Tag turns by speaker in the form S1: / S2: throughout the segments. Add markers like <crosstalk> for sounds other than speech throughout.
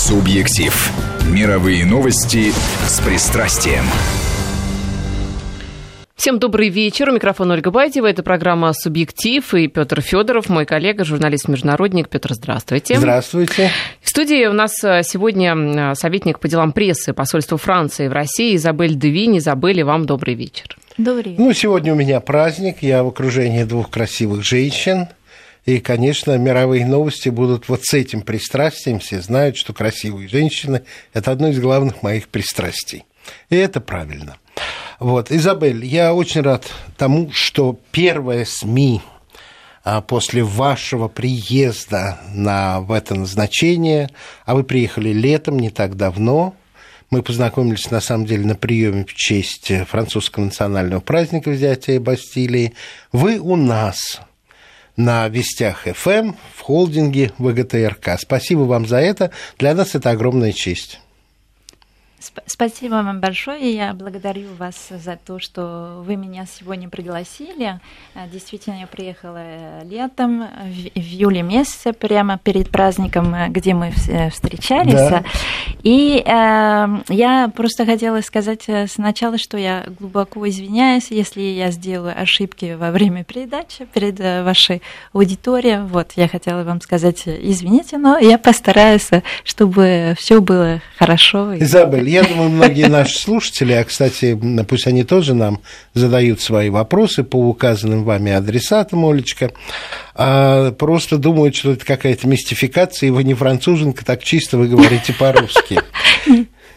S1: Субъектив. Мировые новости с пристрастием.
S2: Всем добрый вечер. У микрофона Ольга Байтева. Это программа «Субъектив» и Петр Федоров, мой коллега, журналист-международник. Петр, здравствуйте.
S3: Здравствуйте.
S2: В студии у нас э, сегодня э, советник по делам прессы посольства Франции в России Изабель Девин. Изабель, вам добрый вечер.
S4: Добрый вечер.
S3: Ну, сегодня у меня праздник. Я в окружении двух красивых женщин. И, конечно, мировые новости будут вот с этим пристрастием. Все знают, что красивые женщины – это одно из главных моих пристрастий. И это правильно. Вот, Изабель, я очень рад тому, что первая СМИ а, после вашего приезда на, в это назначение, а вы приехали летом, не так давно, мы познакомились, на самом деле, на приеме в честь французского национального праздника взятия Бастилии. Вы у нас на Вестях ФМ в холдинге ВГТРК. Спасибо вам за это. Для нас это огромная честь.
S4: Спасибо вам большое. Я благодарю вас за то, что вы меня сегодня пригласили. Э, действительно, я приехала летом, в июле месяце, прямо перед праздником, э, где мы встречались. Да. И э, я просто хотела сказать сначала, что я глубоко извиняюсь, если я сделаю ошибки во время передачи перед вашей аудиторией. Вот, я хотела вам сказать извините, но я постараюсь, чтобы все было хорошо.
S3: Изабель, я думаю, многие наши слушатели, а, кстати, пусть они тоже нам задают свои вопросы по указанным вами адресатам, Олечка, а просто думают, что это какая-то мистификация, и вы не француженка, так чисто вы говорите по-русски.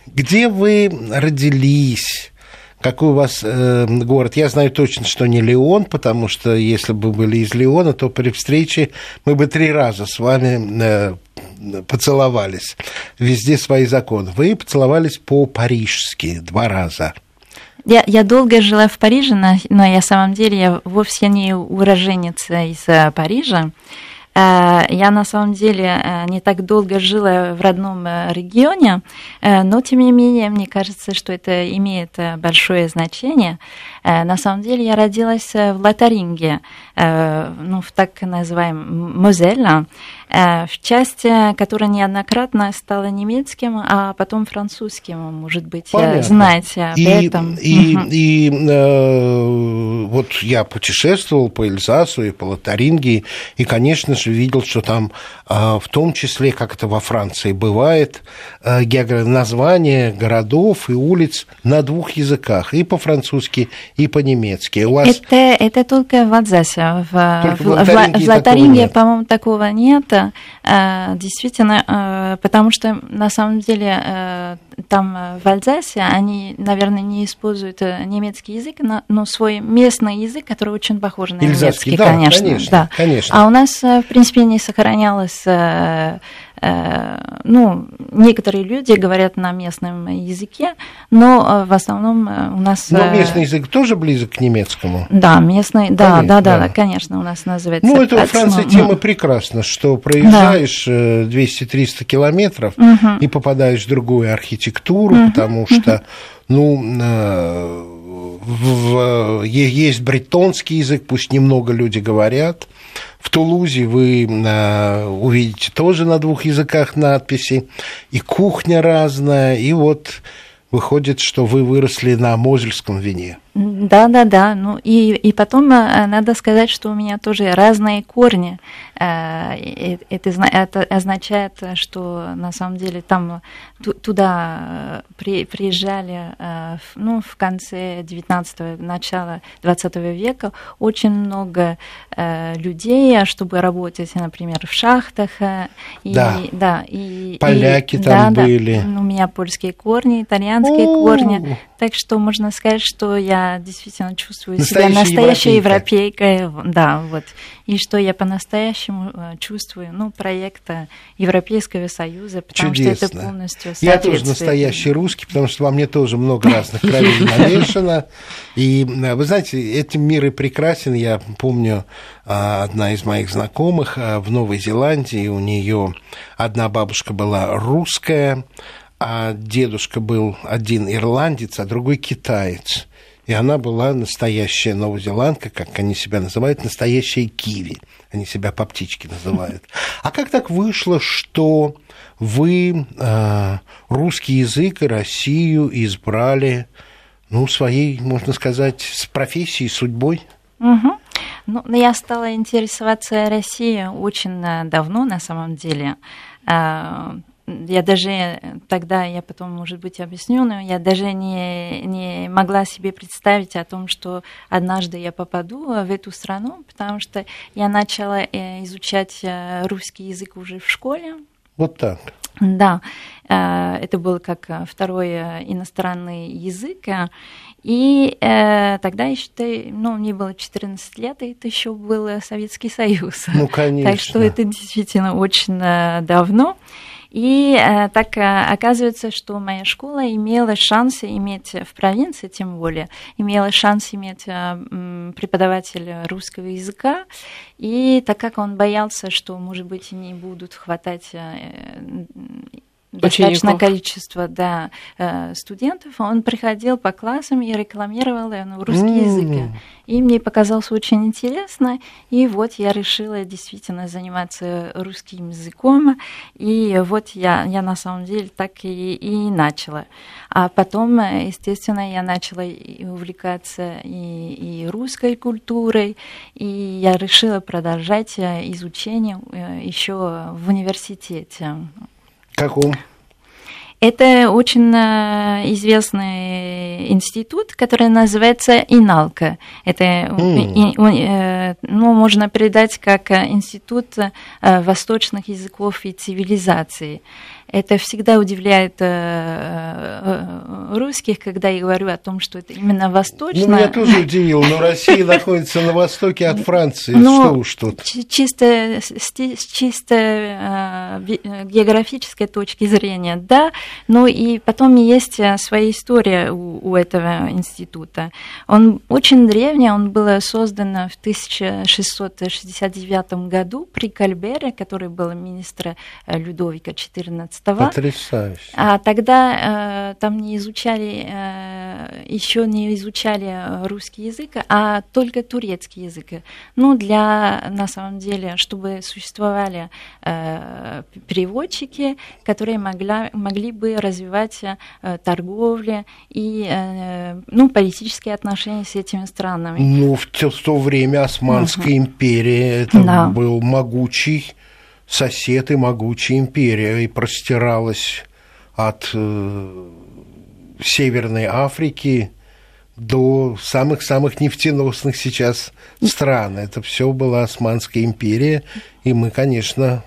S3: Где вы родились? Какой у вас э, город? Я знаю точно, что не Леон, потому что если бы были из Леона, то при встрече мы бы три раза с вами э, поцеловались. Везде свои законы. Вы поцеловались по-парижски два раза.
S4: Я, я долго жила в Париже, но, но я, самом деле я вовсе не уроженец из э, Парижа. Э, я на самом деле э, не так долго жила в родном регионе, но тем не менее мне кажется, что это имеет большое значение. На самом деле я родилась в Лотаринге, ну, в так называемом Мозелла. Э, в части, которая неоднократно стала немецким, а потом французским, может быть, э, Понятно. знаете об
S3: и,
S4: этом.
S3: И, угу. и э, вот я путешествовал по Эльзасу и по Лотарингии, и, конечно же, видел, что там э, в том числе, как это во Франции бывает, э, названия городов и улиц на двух языках, и по-французски, и по-немецки.
S4: У вас... это, это только в Адзасе. В, только в, в, в Лотаринге, по-моему, такого нет. Э, действительно, э, потому что на самом деле э, там в Альзасе они, наверное, не используют немецкий язык, но свой местный язык, который очень похож на Ильзацкий, немецкий,
S3: да,
S4: конечно.
S3: Конечно, да. конечно.
S4: А у нас, в принципе, не сохранялось ну, некоторые люди говорят на местном языке, но э, в основном э, у нас...
S3: Но местный язык тоже близок к немецкому?
S4: Да, местный, да, конечно, да, да, да, конечно, у нас называется...
S3: Ну, это во Франции тема прекрасна, что проезжаешь да. 200-300 километров угу. и попадаешь в другую архитектуру, угу. потому что, ну, в, есть бретонский язык, пусть немного люди говорят, в Тулузе вы э, увидите тоже на двух языках надписи, и кухня разная, и вот выходит, что вы выросли на мозельском вине.
S4: Да, да, да. Ну и, и потом э, надо сказать, что у меня тоже разные корни. Э, это, это означает, что на самом деле там туда э, при, приезжали ну, в конце 19-го, начала 20 века очень много людей, а чтобы работать, например, в шахтах.
S3: И, да.
S4: да и,
S3: Поляки
S4: и,
S3: там
S4: да,
S3: были.
S4: Да, у меня польские корни, итальянские О-о-о. корни. Так что можно сказать, что я действительно чувствую Настоящая себя настоящей европейка. европейкой. Да, вот. И что я по-настоящему э, чувствую, ну, проекта Европейского Союза, потому
S3: Чудесно.
S4: что это полностью
S3: Я тоже настоящий русский, потому что во мне тоже много разных кровей <laughs> намешано. И э, вы знаете, этим мир и прекрасен. Я помню, а, одна из моих знакомых а, в Новой Зеландии, у нее одна бабушка была русская, а дедушка был один ирландец, а другой китаец. И она была настоящая новозеландка, как они себя называют, настоящая киви. Они себя по птичке называют. А как так вышло, что вы э, русский язык и Россию избрали, ну, своей, можно сказать, с профессией, судьбой?
S4: Угу. Ну, я стала интересоваться Россией очень э, давно, на самом деле. Я даже тогда, я потом, может быть, объясню, но я даже не, не могла себе представить о том, что однажды я попаду в эту страну, потому что я начала э, изучать э, русский язык уже в школе.
S3: Вот так.
S4: Да, э, это был как второй иностранный язык. И э, тогда еще, ну, мне было 14 лет, и это еще был Советский Союз.
S3: Ну, конечно. <laughs>
S4: Так что это действительно очень давно. И э, так э, оказывается, что моя школа имела шанс иметь в провинции, тем более, имела шанс иметь э, преподавателя русского языка. И так как он боялся, что, может быть, не будут хватать достаточное количество да, э, студентов, он приходил по классам и рекламировал ну, русский mm. язык. И мне показалось очень интересно, и вот я решила действительно заниматься русским языком, и вот я, я на самом деле так и, и начала. А потом, естественно, я начала увлекаться и, и русской культурой, и я решила продолжать э, изучение э, еще в университете.
S3: 开火。
S4: Это очень э, известный институт, который называется Иналка. Это, mm. ну, можно передать как институт восточных языков и цивилизации. Это всегда удивляет русских, когда я говорю о том, что это именно восточно.
S3: Ну, меня тоже удивило, но Россия находится на востоке от Франции, но что уж тут.
S4: Чисто, с чисто географической точки зрения, да, но и потом есть своя история у, у этого института. Он очень древний, он был создан в 1669 году при Кальбере, который был министр Людовика XIV
S3: Потрясающе.
S4: А тогда э, там не изучали, э, еще не изучали русский язык, а только турецкий язык. Ну, для, на самом деле, чтобы существовали э, переводчики, которые могла, могли бы развивать э, торговлю и, э, ну, политические отношения с этими странами.
S3: Ну, в то, в то время Османская угу. империя, это да. был могучий сосед и могучая империя, и простиралась от э, Северной Африки до самых-самых нефтеносных сейчас стран. Это все была Османская империя, и мы, конечно,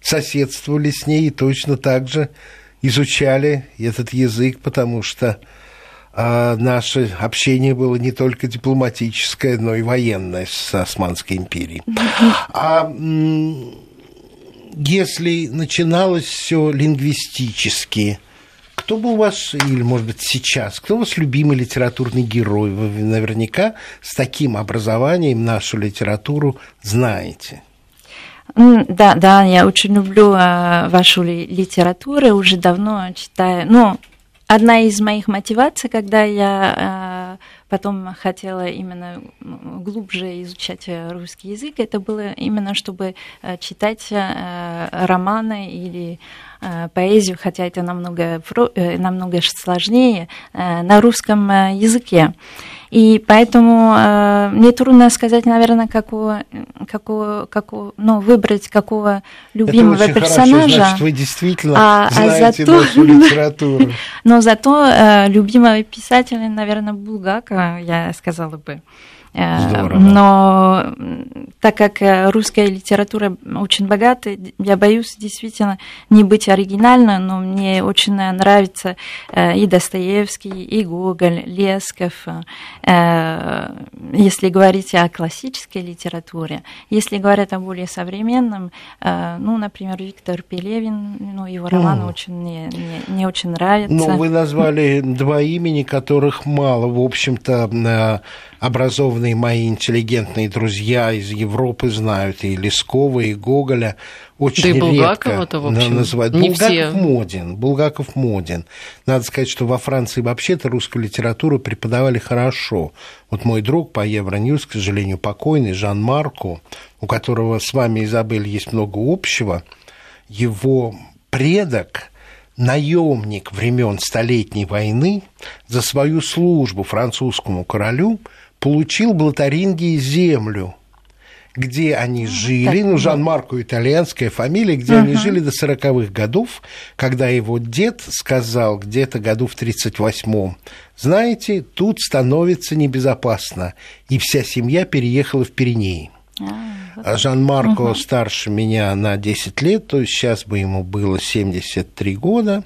S3: соседствовали с ней и точно так же изучали этот язык, потому что а наше общение было не только дипломатическое, но и военное с Османской империей. А если начиналось все лингвистически, кто был ваш, или, может быть, сейчас, кто у вас любимый литературный герой? Вы наверняка с таким образованием нашу литературу знаете.
S4: Да, да, я очень люблю э, вашу литературу, уже давно читаю. Ну, одна из моих мотиваций, когда я э, потом хотела именно глубже изучать э, русский язык, это было именно, чтобы э, читать э, романы или поэзию, хотя это намного, намного сложнее, на русском языке. И поэтому э, мне трудно сказать, наверное, какого, какого, какого, ну, выбрать какого любимого
S3: Это очень
S4: персонажа.
S3: Хорошо, значит, вы действительно а, знаете а зато, нашу <laughs> литературу.
S4: Но зато э, любимого писателя, наверное, Булгака, я сказала бы. Э, Здорово. Но так как э, русская литература очень богата, я боюсь действительно не быть оригинальной, но мне очень нравится э, и Достоевский, и Гоголь, Лесков. Если говорить о классической литературе, если говорить о более современном, ну, например, Виктор Пелевин, ну, его романы mm. очень мне, мне, мне очень нравятся.
S3: Ну, вы назвали два имени, которых мало, в общем-то, образованные опытные мои интеллигентные друзья из Европы знают и Лескова, и Гоголя. Очень
S2: да и
S3: Булгакова-то,
S2: в общем,
S3: называют.
S2: не
S3: Булгаков
S2: все.
S3: моден. Булгаков моден. Надо сказать, что во Франции вообще-то русскую литературу преподавали хорошо. Вот мой друг по Евроньюз, к сожалению, покойный, Жан Марко, у которого с вами, Изабель, есть много общего, его предок наемник времен Столетней войны за свою службу французскому королю получил Блатарингии землю, где они жили, ну, Жан-Марко итальянская фамилия, где они жили до 40-х годов, когда его дед сказал где-то году в 38-м, знаете, тут становится небезопасно, и вся семья переехала в Пиренеи. А Жан-Марко угу. старше меня на 10 лет, то есть сейчас бы ему было 73 года.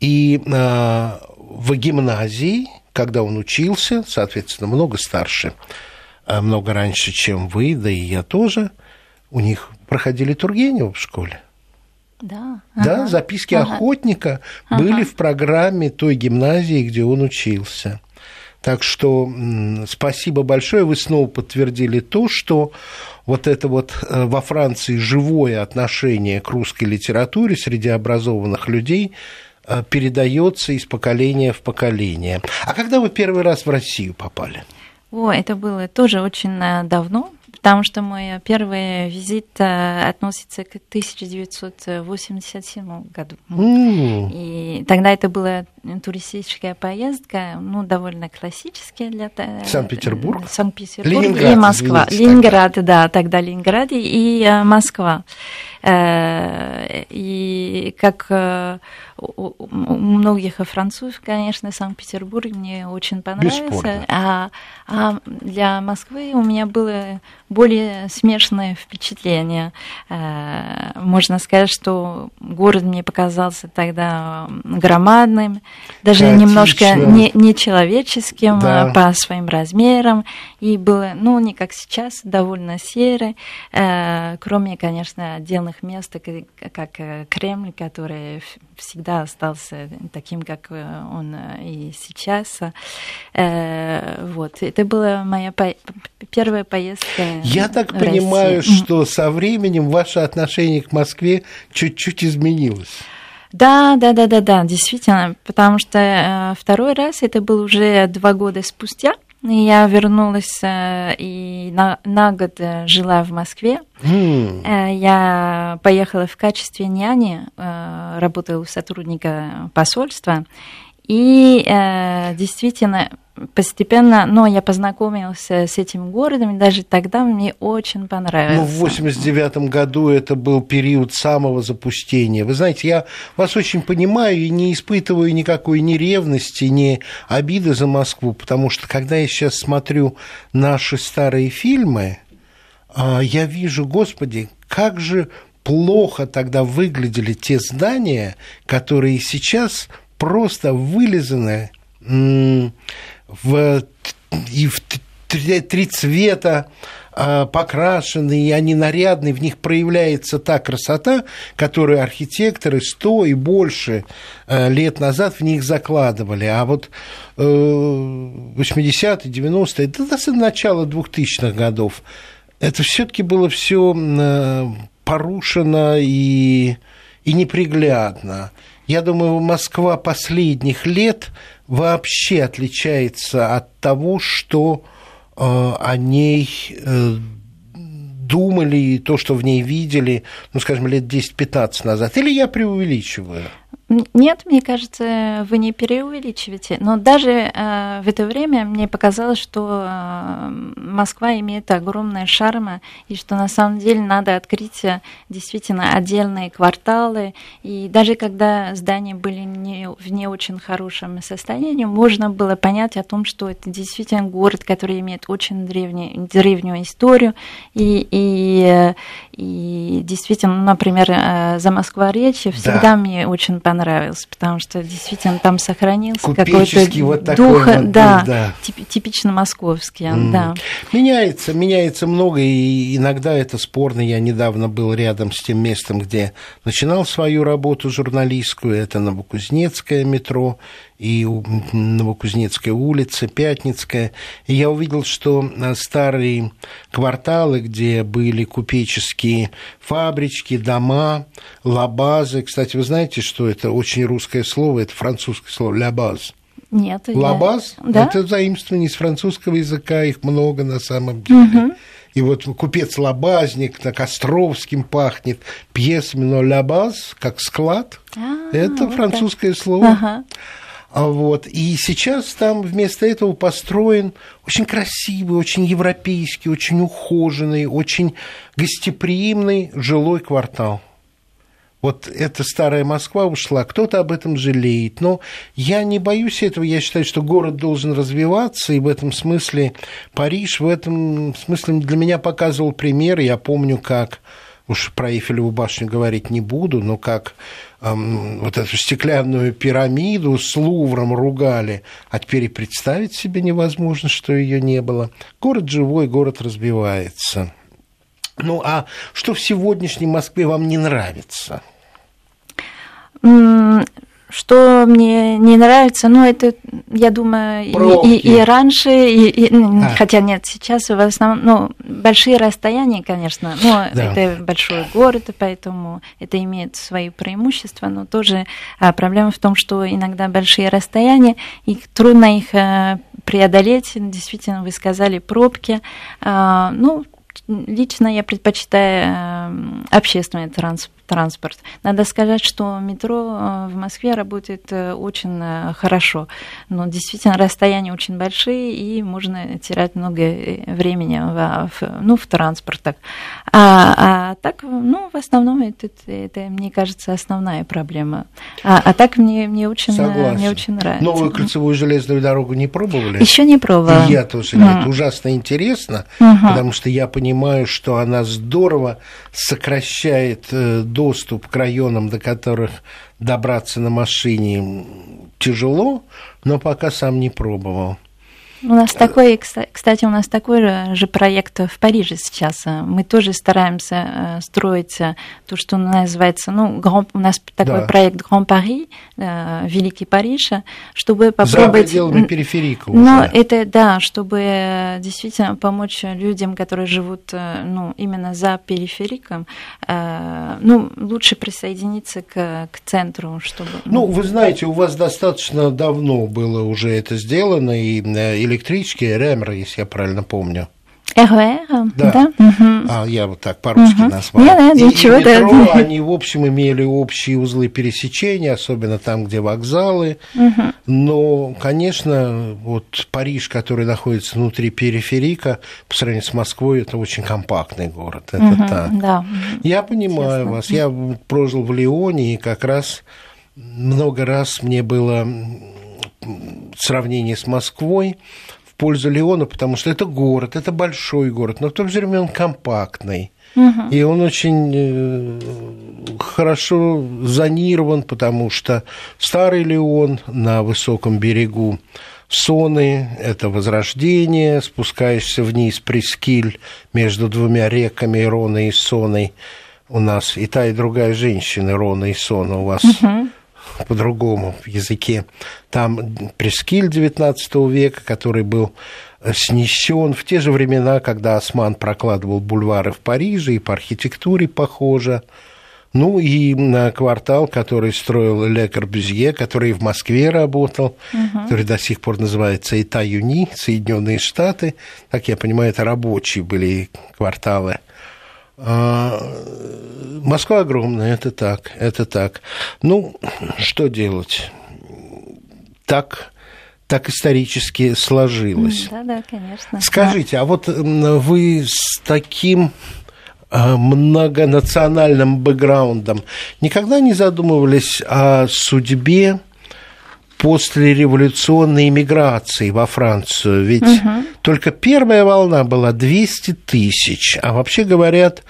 S3: И э, в гимназии, когда он учился, соответственно, много старше, много раньше, чем вы, да и я тоже, у них проходили Тургенева в школе.
S4: Да,
S3: да
S4: ага,
S3: записки
S4: ага.
S3: охотника
S4: ага.
S3: были в программе той гимназии, где он учился. Так что спасибо большое, вы снова подтвердили то, что вот это вот во Франции живое отношение к русской литературе среди образованных людей передается из поколения в поколение. А когда вы первый раз в Россию попали?
S4: О, это было тоже очень давно, потому что мой первый визит относится к 1987 году.
S3: Mm.
S4: И тогда это была туристическая поездка, ну, довольно классическая для...
S3: Санкт-Петербург?
S4: Санкт-Петербург
S3: Ленинград,
S4: и Москва.
S3: Извините,
S4: Ленинград, тогда. да, тогда Ленинград и Москва. И как у многих французов, конечно, Санкт-Петербург мне очень понравился. А, а для Москвы у меня было более смешное впечатление. Можно сказать, что город мне показался тогда громадным, даже
S3: Хаотично.
S4: немножко не, нечеловеческим
S3: Да.
S4: по своим размерам. И было, ну, не как сейчас, довольно серо, кроме, конечно, отдельных мест, как, как Кремль, который всегда остался таким, как он и сейчас. Вот. Это была моя по первая поездка.
S3: Я так понимаю,
S4: Россию.
S3: что со временем ваше отношение к Москве чуть-чуть изменилось.
S4: Да, да, да, да, да, действительно, потому что э, второй раз это был уже два года спустя. Я вернулась э, и на, на год э, жила в Москве. Э, Я поехала в качестве няни, работала у сотрудника посольства. И действительно, постепенно, но я познакомилась с этим городом, и даже тогда мне очень
S3: Ну,
S4: понравился.
S3: в 89 году это был период самого запустения. Вы знаете, я вас очень понимаю и не испытываю никакой ни ревности, ни обиды за Москву, потому что когда я сейчас смотрю наши старые фильмы, а, я вижу, господи, как же плохо тогда выглядели те здания, которые сейчас просто вылизаны м, в, и в т- три цвета а, покрашены, и они нарядные, в них проявляется та красота, которую архитекторы сто и больше э, лет назад в них закладывали. А вот э, 80-е, 90-е, да до начала 2000-х годов, это все-таки было все порушено и, и неприглядно. Я думаю, Москва последних лет вообще отличается от того, что э, о ней э, думали, и то, что в ней видели, ну, скажем, лет 10-15 назад. Или я преувеличиваю?
S4: Нет, мне кажется, вы не преувеличиваете. Но даже э, в это время мне показалось, что э, Москва имеет огромное шарма, и что на самом деле надо открыть э, действительно отдельные кварталы. И даже когда здания были не, в не очень хорошем состоянии, можно было понять о том, что это действительно город, который имеет очень древний, древнюю историю. И, и, э, и действительно, например, э, за Москва-речи всегда
S3: Да.
S4: мне очень понравилось понравился, потому что действительно там сохранился какой-то
S3: вот
S4: дух,
S3: вот
S4: да,
S3: да.
S4: тип- типично московский,
S3: М.
S4: да.
S3: Меняется, меняется много, и иногда это спорно. Я недавно был рядом с тем местом, где начинал свою работу журналистскую, это Новокузнецкое метро, и Новокузнецкая улица, Пятницкая. И я увидел, что старые кварталы, где были купеческие фабрички, дома, лабазы. Кстати, вы знаете, что это очень русское слово, это французское слово «лабаз».
S4: Нет.
S3: Лабаз
S4: я... да?
S3: это заимствование из французского языка, их много на самом деле. Угу. И вот купец Лабазник, так Островским пахнет пьесами, но Лабаз, как склад, а, это вот французское так. слово. Ага. А вот. И сейчас там вместо этого построен очень красивый, очень европейский, очень ухоженный, очень гостеприимный жилой квартал вот эта старая Москва ушла, кто-то об этом жалеет. Но я не боюсь этого, я считаю, что город должен развиваться, и в этом смысле Париж в этом смысле для меня показывал пример. Я помню, как уж про Эйфелеву башню говорить не буду, но как эм, вот эту стеклянную пирамиду с Лувром ругали, а теперь и представить себе невозможно, что ее не было. Город живой, город развивается. Ну а что в сегодняшней Москве вам не нравится?
S4: Что мне не нравится, ну, это, я думаю, и, и, и раньше, и, и, а. хотя нет, сейчас в основном, ну, большие расстояния, конечно, но да. это большой город, поэтому это имеет свои преимущества, но тоже а, проблема в том, что иногда большие расстояния, и трудно их а, преодолеть, действительно, вы сказали, пробки, а, ну, лично я предпочитаю э, общественный транспорт транспорт. Надо сказать, что метро э, в Москве работает э, очень э, хорошо. Но действительно расстояния очень большие, и можно терять много времени в, в, ну, в транспортах. А, а так, ну, в основном это, это, мне кажется, основная проблема. А, а так мне, мне, очень, мне очень нравится.
S3: Новую кольцевую железную дорогу не пробовали?
S4: Еще не пробовала.
S3: И я тоже. Mm. Ужасно интересно, mm потому что я понимаю, что она здорово сокращает доступ к районам, до которых добраться на машине тяжело, но пока сам не пробовал.
S4: У нас такой, кстати, у нас такой же проект в Париже сейчас. Мы тоже стараемся э, строить э, то, что называется, ну, у нас такой да. проект Grand Paris, э, Великий Париж, чтобы попробовать... За
S3: пределами периферика
S4: уже. Ну, это, да, чтобы действительно помочь людям, которые живут, ну, именно за перифериком, ну, лучше присоединиться к, к центру, чтобы...
S3: Ну, вы знаете, у вас достаточно давно было уже это сделано, и электрички РЭМР, если я правильно помню.
S4: РЭР?
S3: Да. да? Угу. А я вот так по-русски угу. назвал. Нет, нет, ничего, и метро, да. они, в общем, имели общие узлы пересечения, особенно там, где вокзалы. Угу. Но, конечно, вот Париж, который находится внутри периферика, по сравнению с Москвой, это очень компактный город. Это угу, так. Да. Я понимаю Честно. вас. Я прожил в Лионе, и как раз много раз мне было сравнение с Москвой в пользу Леона, потому что это город, это большой город, но в то же время он компактный. Угу. И он очень э, хорошо зонирован, потому что старый Леон на высоком берегу Соны, это возрождение, спускаешься вниз Прескиль между двумя реками Рона и Соной. У нас и та, и другая женщина, Рона и Сона у вас угу по-другому в языке. Там Прескиль XIX века, который был снесен в те же времена, когда Осман прокладывал бульвары в Париже, и по архитектуре похоже. Ну и на квартал, который строил Ле Корбюзье, который в Москве работал, угу. который до сих пор называется Итаюни, Соединенные Штаты. Так я понимаю, это рабочие были кварталы. А, Москва огромная, это так, это так. Ну, что делать? Так, так исторически сложилось.
S4: Да, да, конечно.
S3: Скажите, а вот вы с таким а, многонациональным бэкграундом никогда не задумывались о судьбе послереволюционной иммиграции во Францию. Ведь угу. только первая волна была 200 тысяч, а вообще говорят,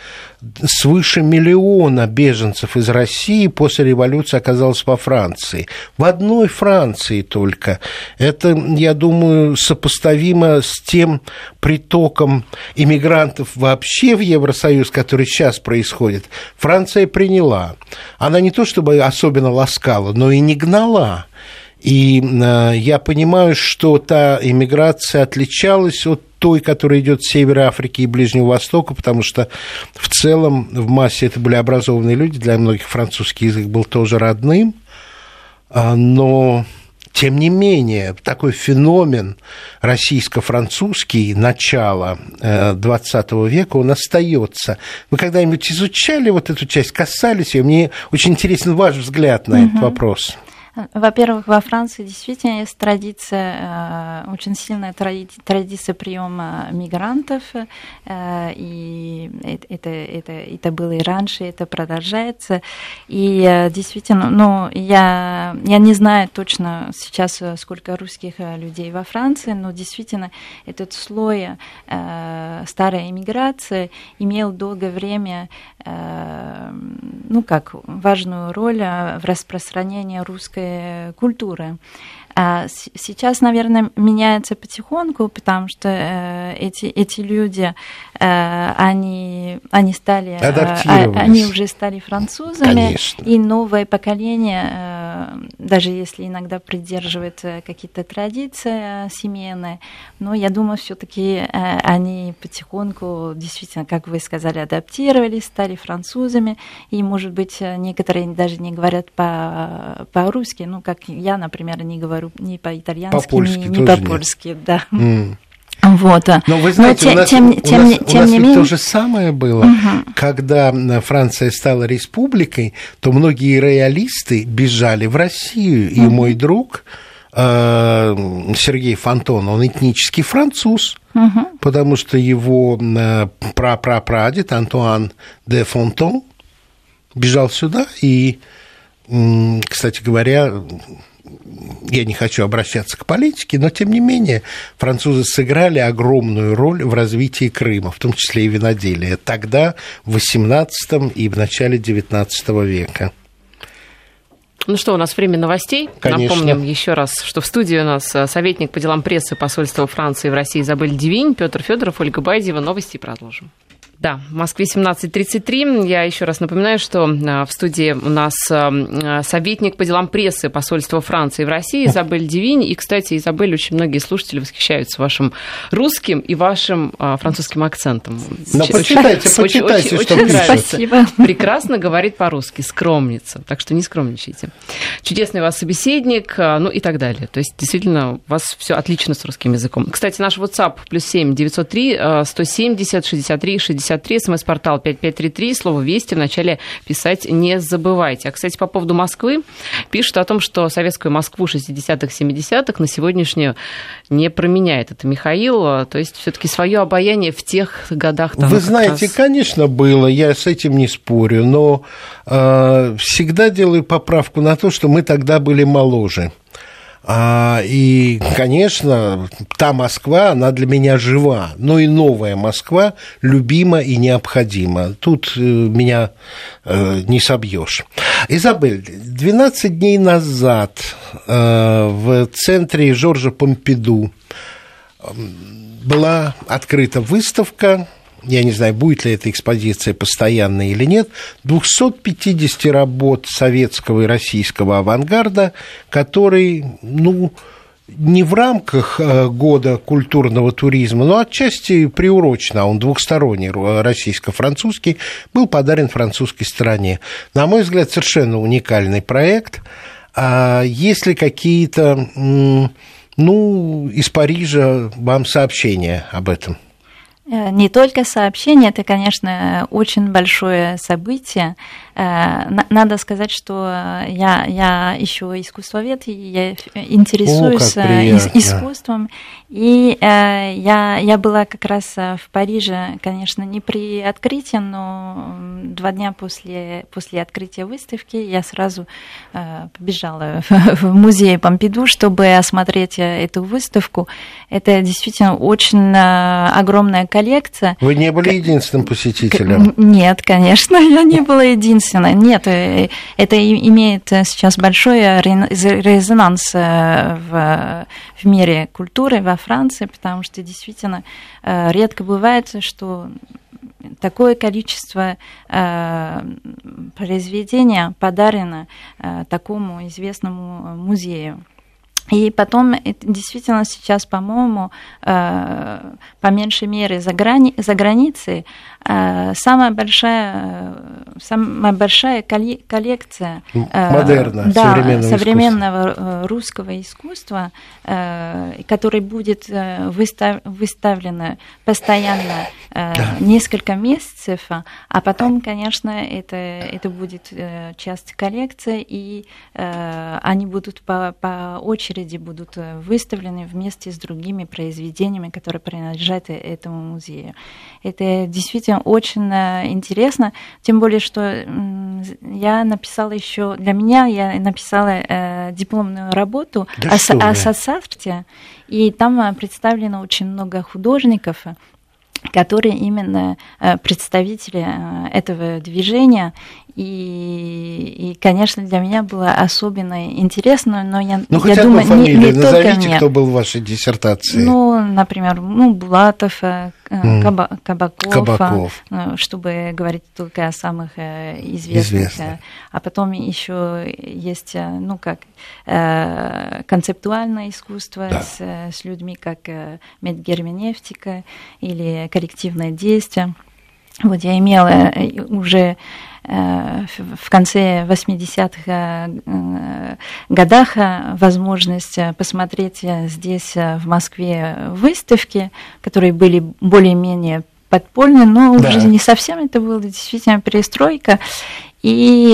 S3: свыше миллиона беженцев из России после революции оказалось во Франции. В одной Франции только. Это, я думаю, сопоставимо с тем притоком иммигрантов вообще в Евросоюз, который сейчас происходит. Франция приняла. Она не то чтобы особенно ласкала, но и не гнала. И я понимаю, что та иммиграция отличалась от той, которая идет с Севера Африки и Ближнего Востока, потому что в целом в массе это были образованные люди, для многих французский язык был тоже родным, а, но тем не менее, такой феномен российско-французский начала XX э, века, он остается. Вы когда-нибудь изучали вот эту часть, касались ее? Мне очень интересен ваш взгляд на угу. этот вопрос.
S4: Во-первых, во Франции действительно есть традиция, э, очень сильная традиция приема мигрантов, э, и это, это, это было и раньше, это продолжается. И э, действительно, ну, я, я не знаю точно сейчас, сколько русских людей во Франции, но действительно этот слой старой иммиграции имел долгое время ну, как важную роль в распространении русской Э, культуры. А сейчас, наверное, меняется потихоньку, потому что э, эти, эти люди, они, они стали, э, они уже стали французами, Конечно. и новое поколение, э, даже если иногда придерживает э, какие-то традиции э, семейные, но я думаю, все-таки э, они потихоньку, действительно, как вы сказали, адаптировались, стали французами, и, может быть, некоторые даже не говорят по, по-русски, ну, как я, например, не говорю ни по-итальянски, по ни, ни по-польски, да. Mm.
S3: Вот. Но вы знаете, Но, у нас, тем, у нас, тем у нас не менее... то же самое было, угу. когда Франция стала республикой, то многие роялисты бежали в Россию, и угу. мой друг э, Сергей Фонтон, он этнический француз, угу. потому что его э, прапрапрадед Антуан де Фонтон бежал сюда, и, кстати говоря, я не хочу обращаться к политике, но тем не менее французы сыграли огромную роль в развитии Крыма, в том числе и виноделия, тогда, в XVIII и в начале XIX века.
S2: Ну что, у нас время новостей. Конечно. Напомним еще раз, что в студии у нас э, советник по делам прессы посольства Франции в России Изабель Дивинь, Петр Федоров, Ольга Байдева. Новости продолжим. Да, в Москве 17.33. Я еще раз напоминаю, что а, в студии у нас а, советник по делам прессы посольства Франции в России <laughs> Изабель Дивинь. И, кстати, Изабель, очень многие слушатели восхищаются вашим русским и вашим а, французским акцентом.
S3: Ну, почитайте, очень, почитайте, очень,
S2: что очень нравится. Спасибо. <laughs> Прекрасно говорит по-русски, скромница. Так что не скромничайте. Чудесный у вас собеседник, ну и так далее. То есть, действительно, у вас все отлично с русским языком. Кстати, наш WhatsApp плюс 7 903 170 63 60 63, смс-портал 5533, слово «Вести» вначале писать не забывайте. А, кстати, по поводу Москвы, пишут о том, что советскую Москву 60-х, 70-х на сегодняшнюю не променяет. Это Михаил, то есть все таки свое обаяние в тех годах...
S3: Там Вы знаете, раз... конечно, было, я с этим не спорю, но э, всегда делаю поправку на то, что мы тогда были моложе. А, и, конечно, та Москва, она для меня жива, но и новая Москва любима и необходима. Тут э, меня э, не собьешь. Изабель, 12 дней назад э, в центре Жоржа Помпиду была открыта выставка я не знаю, будет ли эта экспозиция постоянной или нет, 250 работ советского и российского авангарда, который, ну, не в рамках э, года культурного туризма, но отчасти приурочно, он двухсторонний, российско-французский, был подарен французской стране. На мой взгляд, совершенно уникальный проект. А есть ли какие-то, ну, из Парижа вам сообщения об этом?
S4: Э, не только сообщение, это, конечно, очень большое событие. Э, надо сказать, что я, я еще искусствовед, я интересуюсь О, э, искусством. И я, я была как раз в Париже, конечно, не при открытии, но два дня после, после открытия выставки я сразу побежала <laughs> в музей Помпиду, чтобы осмотреть эту выставку. Это действительно очень огромная коллекция.
S3: Вы не были единственным посетителем?
S4: Нет, конечно, <laughs> я не была единственной. Нет, э, это имеет сейчас большой резонанс э, в, в мире культуры во Франции, потому что действительно э, редко бывает, что такое количество э, произведения подарено э, такому известному музею. И потом, действительно сейчас, по-моему, по меньшей мере за, грани, за границей, самая большая, самая большая коллекция
S3: Модерна,
S4: да, современного, современного искусства. русского искусства, который будет выстав, выставлено постоянно да. несколько месяцев, а потом, конечно, это, это будет часть коллекции, и они будут по, по очереди будут э, выставлены вместе с другими произведениями, которые принадлежат этому музею. Это действительно очень э, интересно, тем более, что я написала еще, для меня я написала э, дипломную работу да о, о Сосарте, и там представлено очень много художников, которые именно представители этого движения. И, и, конечно, для меня было особенно интересно, но я,
S3: ну,
S4: я думаю,
S3: фамилию
S4: не, не
S3: назовите,
S4: только мне.
S3: кто был в вашей диссертации.
S4: Ну, например, ну, Булатов, mm. Каба, Кабаков,
S3: Кабаков,
S4: чтобы говорить только о самых известных. Известно. А потом еще есть, ну, как концептуальное искусство да. с, с людьми, как медгерменевтика или коллективное действие. Вот я имела уже Э, в конце 80-х э, годах э, возможность посмотреть здесь, в Москве, выставки, которые были более-менее подпольные, но да. уже не совсем это было действительно перестройка. И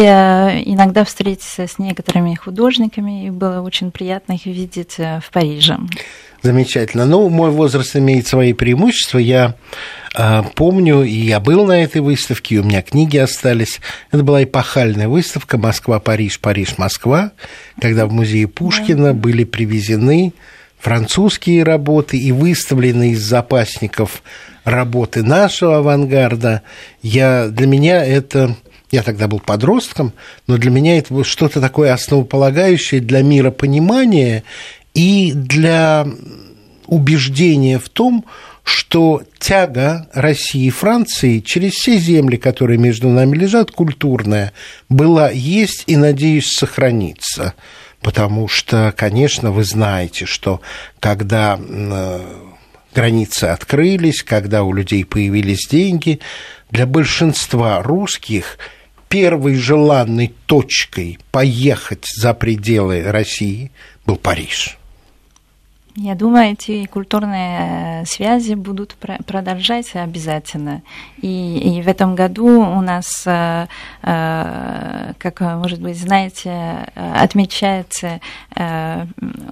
S4: иногда встретиться с некоторыми художниками, и было очень приятно их видеть в Париже.
S3: Замечательно. Ну, мой возраст имеет свои преимущества. Я э, помню, и я был на этой выставке, и у меня книги остались. Это была эпохальная выставка «Москва, Париж, Париж, Москва», когда в музее Пушкина были привезены французские работы и выставлены из запасников работы нашего авангарда. Я, для меня это я тогда был подростком, но для меня это что-то такое основополагающее для мира понимания и для убеждения в том, что тяга России и Франции через все земли, которые между нами лежат, культурная, была, есть и, надеюсь, сохранится. Потому что, конечно, вы знаете, что когда э, границы открылись, когда у людей появились деньги, для большинства русских первой желанной точкой поехать за пределы России был Париж –
S4: я думаю, эти культурные э, связи будут продолжаться обязательно. И, и в этом году у нас, э, э, как, может быть, знаете, отмечается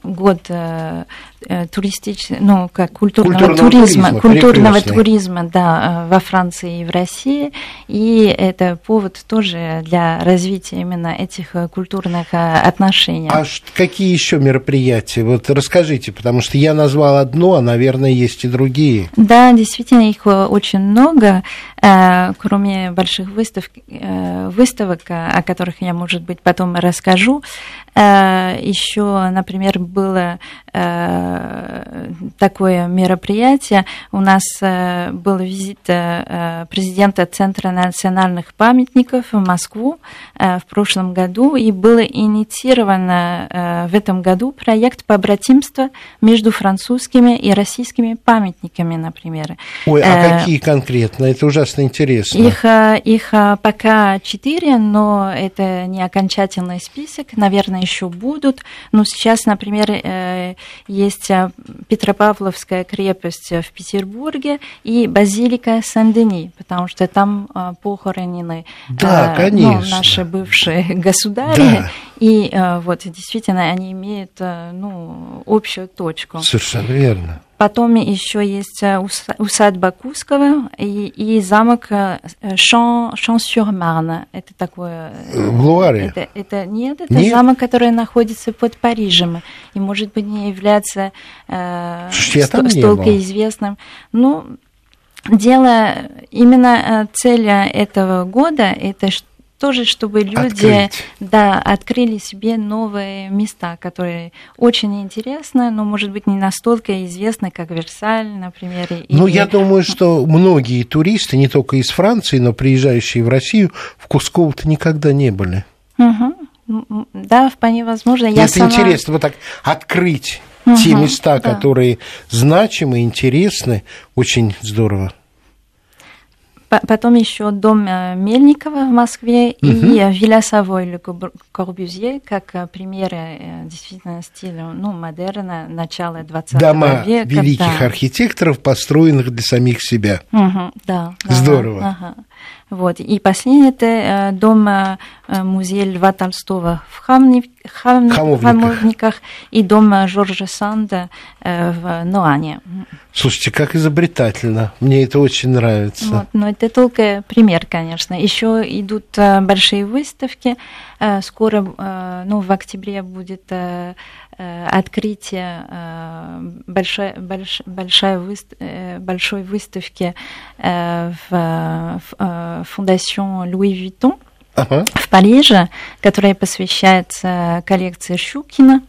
S4: год туристического, ну, как культурного, культурного туризма, туризма культурного туризма, да, во Франции и в России. И это повод тоже для развития именно этих культурных отношений.
S3: А какие еще мероприятия? Вот расскажите, потому Потому что я назвал одно, а, наверное, есть и другие.
S4: Да, действительно, их э, очень много. Э, кроме больших выставок, э, выставок, о которых я, может быть, потом расскажу, еще, например, было такое мероприятие. У нас был визит президента Центра национальных памятников в Москву в прошлом году, и было инициировано в этом году проект побратимства между французскими и российскими памятниками, например.
S3: Ой, а э, какие конкретно? Это ужасно интересно.
S4: Их, э, их э, пока четыре, но это не окончательный список, наверное, еще будут. Но сейчас, например, э, есть Петропавловская крепость в Петербурге и базилика Сен-Дени, потому что там похоронены
S3: да,
S4: ну, наши бывшие <laughs> государи. Да. И вот действительно они имеют ну, общую точку.
S3: Совершенно верно.
S4: Потом еще есть э, усадьба Кускова и, и замок э, Шан, Шан-сюр-Марне. Это такое...
S3: Э, в Луаре?
S4: Это, это, нет, это нет? замок, который находится под Парижем. И, может быть, не является э, ст- столько известным. Ну, дело, именно цель этого года, это тоже, чтобы люди Открыть. да, открыли себе новые места, которые очень интересны, но, может быть, не настолько известны, как Версаль, например.
S3: Ну, или... я думаю, <laughs> что многие туристы, не только из Франции, но приезжающие в Россию, в Кусково-то никогда не были.
S4: Угу. Да, вполне возможно.
S3: Я это сама... интересно, вот так открыть угу, те места, да. которые значимы, интересны, очень здорово.
S4: Потом еще дом э, Мельникова в Москве угу. и э, Вилля Савой Ле Корбюзье, как э, примеры действительно стиля ну, модерна, начала 20
S3: Дома
S4: века.
S3: Дома великих да. архитекторов, построенных для самих себя.
S4: Угу, да.
S3: Здорово.
S4: Ага. Вот. И последний это дом музея Льва Толстого в Хамни, Хам, Хамовниках. Хамовниках и дом Жоржа Санда в Ноане.
S3: Слушайте, как изобретательно. Мне это очень нравится. Вот,
S4: но это только пример, конечно. Еще идут большие выставки. Скоро, ну, в октябре будет открытие большой, больш, большой, выстав, большой выставки в Louis Vuitton ага. в Париже, которая посвящается коллекции Щукина.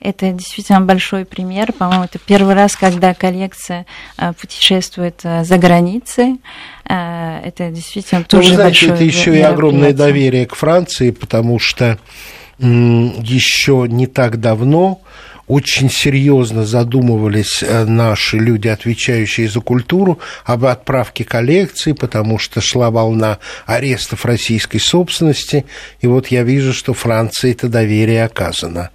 S4: Это действительно большой пример. По-моему, это первый раз, когда коллекция э, путешествует э, за границей. Э, это действительно тоже
S3: ну, знаете, большое это еще и огромное доверие к Франции, потому что еще не так давно очень серьезно задумывались наши люди, отвечающие за культуру, об отправке коллекций, потому что шла волна арестов российской собственности. И вот я вижу, что Франции это доверие оказано.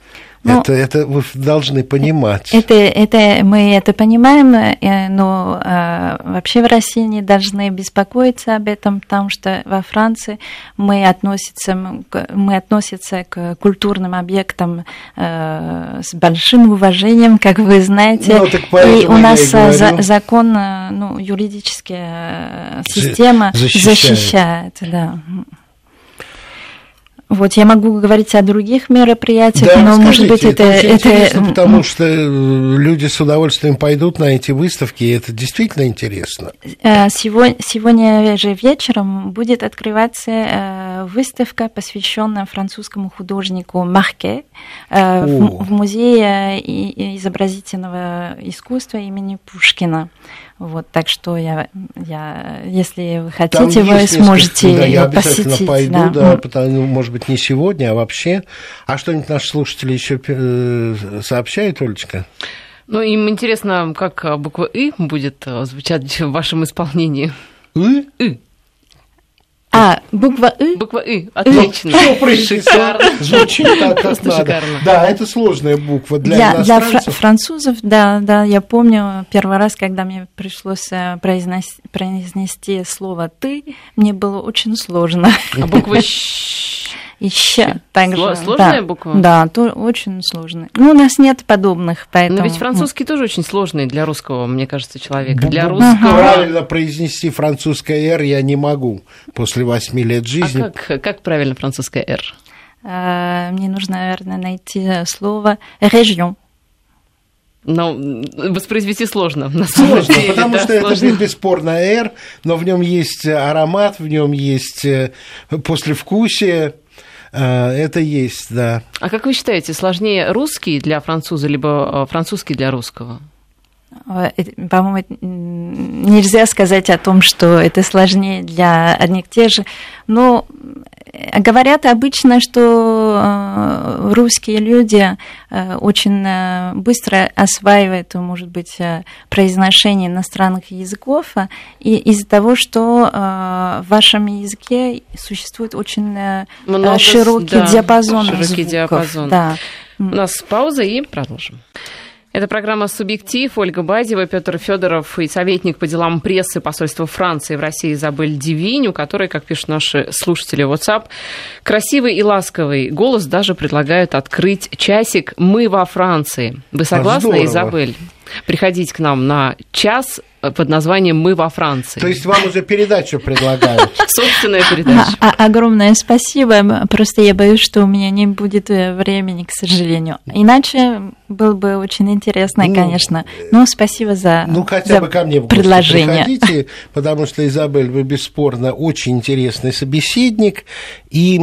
S3: Ну, это, это вы должны понимать.
S4: Это, это, мы это понимаем, э, но э, вообще в России не должны беспокоиться об этом, потому что во Франции мы относимся, мы относимся к культурным объектам э, с большим уважением, как вы знаете. Ну, и у нас за, закон, ну, юридическая система защищает. защищает да. Вот я могу говорить о других мероприятиях,
S3: да,
S4: но может быть это
S3: это, это потому что э, люди с удовольствием пойдут на эти выставки, и это действительно интересно.
S4: Э, сегодня, сегодня же вечером будет открываться э, выставка, посвященная французскому художнику Марке в, в музее изобразительного искусства имени Пушкина. Вот, так что я, я если вы хотите, Там вы сможете
S3: да,
S4: я
S3: обязательно
S4: посетить.
S3: пойду, да, да потому, ну, может быть, не сегодня, а вообще. А что-нибудь наши слушатели еще э, сообщают, Олечка?
S2: Ну, им интересно, как буква «и» будет э, звучать в вашем исполнении.
S3: «И»?
S2: «И».
S4: А, буква «ы»?
S2: Буква «ы», отлично.
S3: Все произнесено, звучит так, как надо. Шикарно. Да, это сложная буква для, для иностранцев.
S4: Для французов, да, да, я помню первый раз, когда мне пришлось э, произнести, произнести слово «ты», мне было очень сложно.
S2: А буква «щ» <laughs>
S4: еще также.
S2: Сложная
S4: да,
S2: буква?
S4: Да, то, очень сложная. Ну, у нас нет подобных, поэтому...
S2: Но ведь французский тоже очень сложный для русского, мне кажется, человека. Для русского...
S3: Правильно произнести французское «р» я не могу после восьми лет жизни.
S2: А как, как правильно французское «р»?
S4: А, мне нужно, наверное, найти слово «région».
S2: Но воспроизвести сложно.
S3: На сложно, деле, потому да, что сложно. это бесспорно «р», но в нем есть аромат, в нем есть э, послевкусие. Э, это есть, да.
S2: А как вы считаете, сложнее русский для француза, либо э, французский для русского?
S4: Э, по-моему, нельзя сказать о том, что это сложнее для одних тех же. Но Говорят обычно, что э, русские люди э, очень э, быстро осваивают, может быть, произношение иностранных языков, и из-за того, что в вашем языке существует очень Много, широкий да, диапазон
S2: широкий звуков. Диапазон. Да. У нас пауза и продолжим. Это программа «Субъектив». Ольга Бадева, Петр Федоров и советник по делам прессы посольства Франции в России Изабель Дивинь, у которой, как пишут наши слушатели WhatsApp, красивый и ласковый голос даже предлагают открыть часик «Мы во Франции». Вы согласны, а Изабель? Приходить к нам на час под названием «Мы во Франции».
S3: То есть вам уже передачу предлагают? <laughs>
S2: Собственная передача.
S4: А, а, огромное спасибо. Просто я боюсь, что у меня не будет э, времени, к сожалению. Иначе было бы очень интересно, ну, конечно. Ну, спасибо за
S3: Ну, хотя бы ко мне в
S4: предложение.
S3: приходите, <laughs> потому что, Изабель, вы бесспорно очень интересный собеседник. И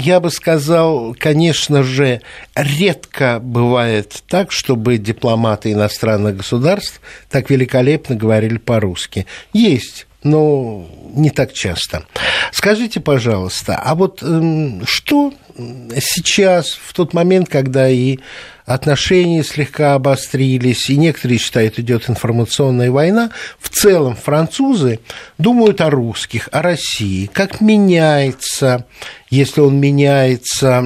S3: я бы сказал, конечно же, редко бывает так, чтобы дипломаты иностранных государств так великолепно говорили по-русски. Есть но не так часто. Скажите, пожалуйста, а вот э, что сейчас, в тот момент, когда и отношения слегка обострились, и некоторые считают, идет информационная война, в целом французы думают о русских, о России, как меняется, если он меняется,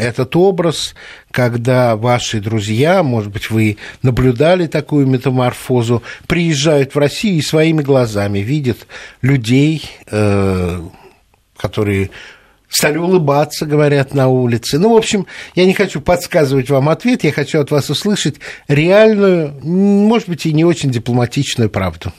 S3: этот образ, когда ваши друзья, может быть, вы наблюдали такую метаморфозу, приезжают в Россию и своими глазами видят людей, э, которые стали улыбаться, говорят, на улице. Ну, в общем, я не хочу подсказывать вам ответ, я хочу от вас услышать реальную, может быть, и не очень дипломатичную правду.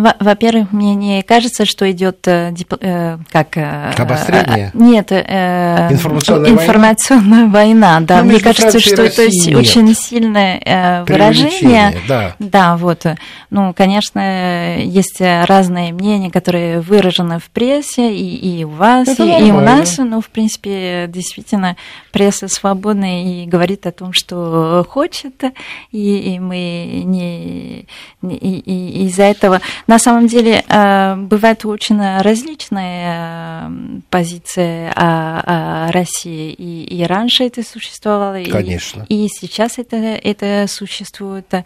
S4: Во-первых, мне не кажется, что идет э, э, как
S3: э, обострение.
S4: Э, нет, э, информационная, информационная война. война. Да, ну, мне кажется, что это нет. очень сильное э, выражение.
S3: Да.
S4: да, вот. Ну, конечно, есть разные мнения, которые выражены в прессе и, и у вас, это и, и у нас. Но, в принципе, действительно, пресса свободная и говорит о том, что хочет, и, и мы не, не и, и из-за этого на самом деле э, бывают очень различные э, позиции о, о России, и, и раньше это существовало,
S3: Конечно.
S4: И, и сейчас это, это существует. Э,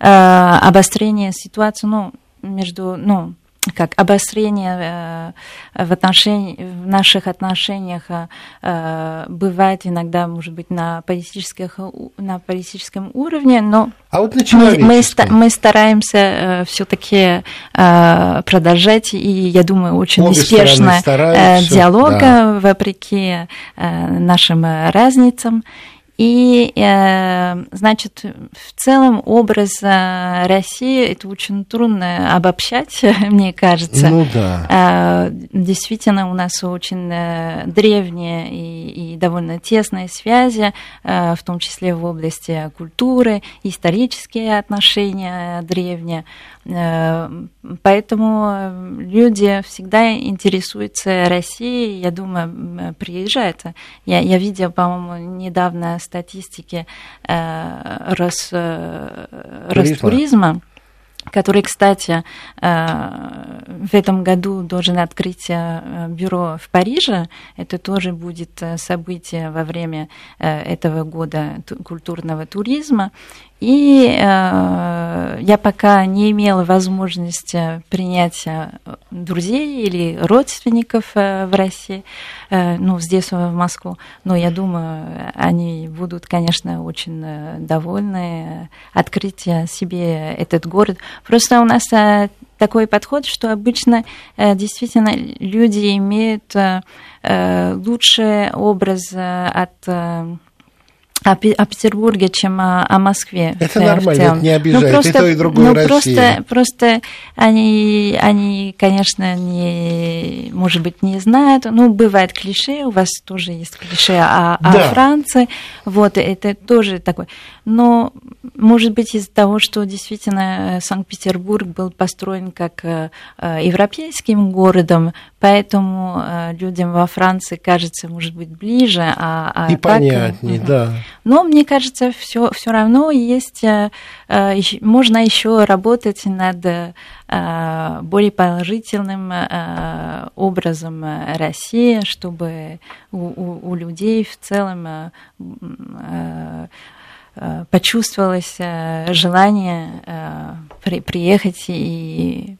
S4: обострение ситуации, ну, между, ну, как обострение э, в, отношении, в наших отношениях э, бывает иногда, может быть, на, политических, на политическом уровне, но
S3: а вот
S4: мы, мы, мы стараемся э, все-таки продолжать, и я думаю, очень Обе успешно диалога, да. вопреки нашим разницам. И, э, значит, в целом образ э, России это очень трудно обобщать, <laughs> мне кажется.
S3: Ну да.
S4: Э, действительно, у нас очень древние и, и довольно тесные связи, в том числе в области культуры, исторические отношения древние. Э, поэтому э, люди всегда интересуются Россией, я думаю, приезжают. Я, я видела, по-моему, недавно статистики э, Рос, Ростуризма который, кстати, в этом году должен открыть бюро в Париже. Это тоже будет событие во время этого года культурного туризма. И э, я пока не имела возможности принять э, друзей или родственников э, в России, э, ну, здесь, в Москву. Но я думаю, они будут, конечно, очень э, довольны открыть себе этот город. Просто у нас э, такой подход, что обычно действительно люди имеют лучший образ от о, о Петербурге, чем о, о Москве.
S3: Это нормально, это не обижает, ну, просто, и то, и другое
S4: ну,
S3: Россия.
S4: Просто, просто они, они, конечно, не, может быть, не знают. Ну, бывает клише, у вас тоже есть клише о, да. о Франции. Вот, это тоже такой. Но, может быть, из-за того, что действительно Санкт-Петербург был построен как э, европейским городом, поэтому э, людям во Франции кажется, может быть, ближе. А,
S3: а и так, понятнее, да.
S4: Но мне кажется, все все равно есть, э, э, можно еще работать над э, более положительным образом России, чтобы у, у, у людей в целом почувствовалось желание приехать и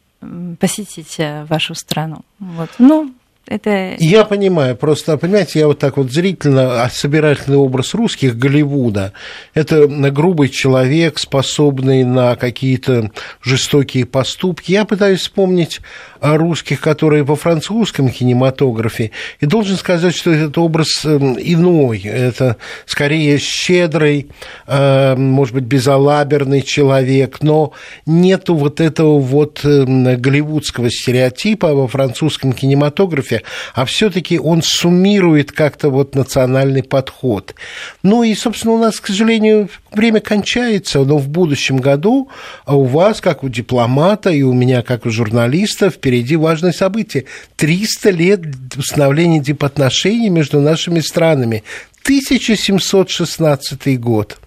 S4: посетить вашу страну. Вот. Ну, это...
S3: Я понимаю, просто, понимаете, я вот так вот зрительно, а собирательный образ русских Голливуда, это грубый человек, способный на какие-то жестокие поступки. Я пытаюсь вспомнить русских, которые во французском кинематографе, и должен сказать, что этот образ эм, иной, это скорее щедрый, эм, может быть, безалаберный человек, но нету вот этого вот голливудского стереотипа во французском кинематографе, а все-таки он суммирует как-то вот национальный подход. Ну и, собственно, у нас, к сожалению, время кончается, но в будущем году у вас, как у дипломата, и у меня, как у журналиста, впереди важное событие. 300 лет установления дипотношений между нашими странами. 1716 год.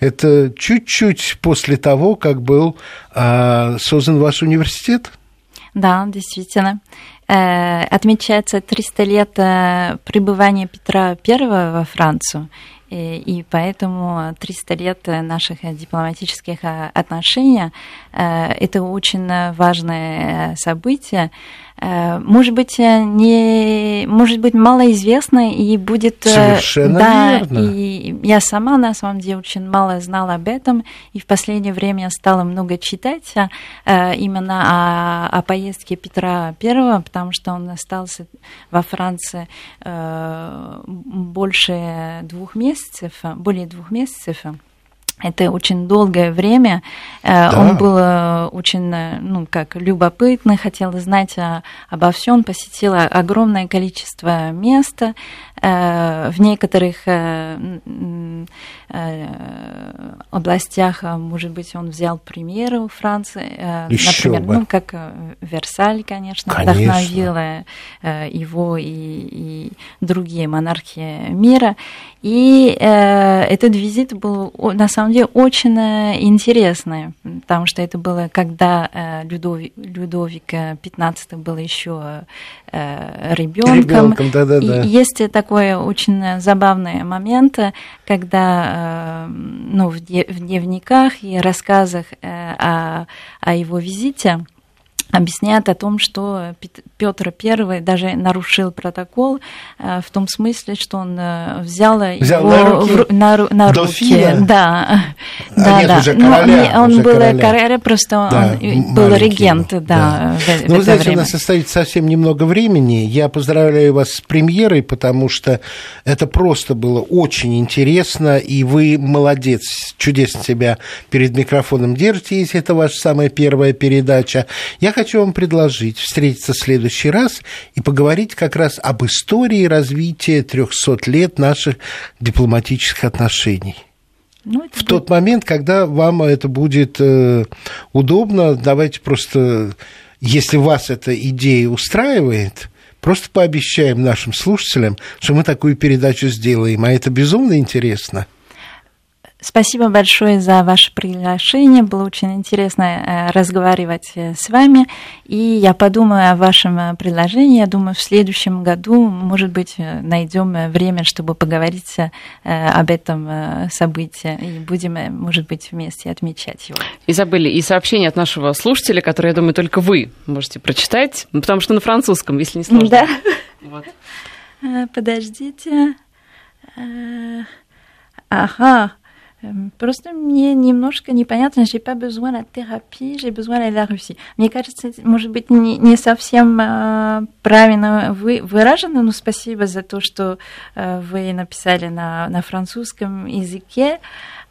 S3: Это чуть-чуть после того, как был а, создан ваш университет?
S4: Да, действительно. Отмечается 300 лет пребывания Петра I во Францию. И поэтому 300 лет наших дипломатических отношений – это очень важное событие. Э, может быть, э, не, может быть, малоизвестно и будет...
S3: Э, Совершенно
S4: да,
S3: верно.
S4: И я сама, на самом деле, очень мало знала об этом, и в последнее время стала много читать именно о, о поездке Петра I, потому что он остался во Франции больше двух месяцев, более двух месяцев. Это очень долгое время. Э, да. Он был э, очень, э, ну, как любопытный, хотел знать обо всем, посетил огромное количество мест. В некоторых областях, может быть, он взял примеры у Франции.
S3: Еще
S4: Например,
S3: бы.
S4: ну, как Версаль, конечно,
S3: конечно.
S4: вдохновила его и, и другие монархии мира. И этот визит был, на самом деле очень э, интересное, потому что это было, когда э, Людовик, Людовик XV был еще э, ребенком.
S3: Да, да, да.
S4: И есть такой очень забавный момент, когда ну, в дневниках и рассказах о, о его визите объясняет о том, что Петр I даже нарушил протокол э, в том смысле, что он э, взял,
S3: взял
S4: его
S3: на руки,
S4: на, на руки. Да,
S3: а
S4: да,
S3: нет,
S4: да.
S3: Уже
S4: ну,
S3: короля,
S4: он
S3: уже
S4: был
S3: короля.
S4: короля, просто
S3: да,
S4: он был регент, да,
S3: да.
S4: в,
S3: Но
S4: в
S3: вы знаете,
S4: время.
S3: у нас остается совсем немного времени. Я поздравляю вас с премьерой, потому что это просто было очень интересно, и вы молодец, чудесно себя перед микрофоном держите, если это ваша самая первая передача. Я хочу вам предложить встретиться в следующий раз и поговорить как раз об истории развития 300 лет наших дипломатических отношений.
S4: Ну,
S3: В тот момент, когда вам это будет э, удобно, давайте просто, если вас эта идея устраивает, просто пообещаем нашим слушателям, что мы такую передачу сделаем. А это безумно интересно.
S4: Спасибо большое за ваше приглашение. Было очень интересно э, разговаривать э, с вами. И я подумаю о вашем э, предложении. Я думаю, в следующем году, может быть, найдем время, чтобы поговорить об этом событии. И будем, может быть, вместе отмечать его.
S2: Изабель, и сообщение от нашего слушателя, которое, я думаю, только вы можете прочитать, потому что на французском, если не сложно.
S4: Да.
S2: Вот.
S4: Подождите. Ага. Просто мне немножко непонятно, j'ai pas besoin de la thérapie, j'ai besoin de la Russie. Мне кажется, может быть, не, не совсем э, правильно вы, выражено, но спасибо за то, что э, вы написали на, на французском языке.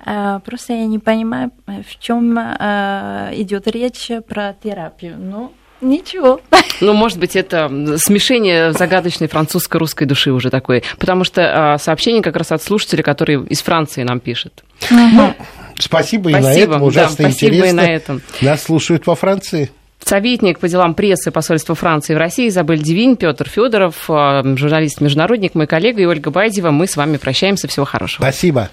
S4: Э, просто я не понимаю, в чем э, идет речь про терапию. Ну, Ничего.
S2: Ну, может быть, это смешение загадочной французско-русской души уже такое. Потому что а, сообщение как раз от слушателя, который из Франции нам пишет.
S3: Ну, спасибо, и на
S2: Спасибо,
S3: этом ужасно
S2: да, спасибо и
S3: интересно.
S2: на этом.
S3: Нас слушают во Франции.
S2: Советник по делам прессы посольства Франции в России Изабель Девинь, Петр Федоров, журналист-международник, мой коллега и Ольга Байдева. Мы с вами прощаемся. Всего хорошего.
S3: Спасибо.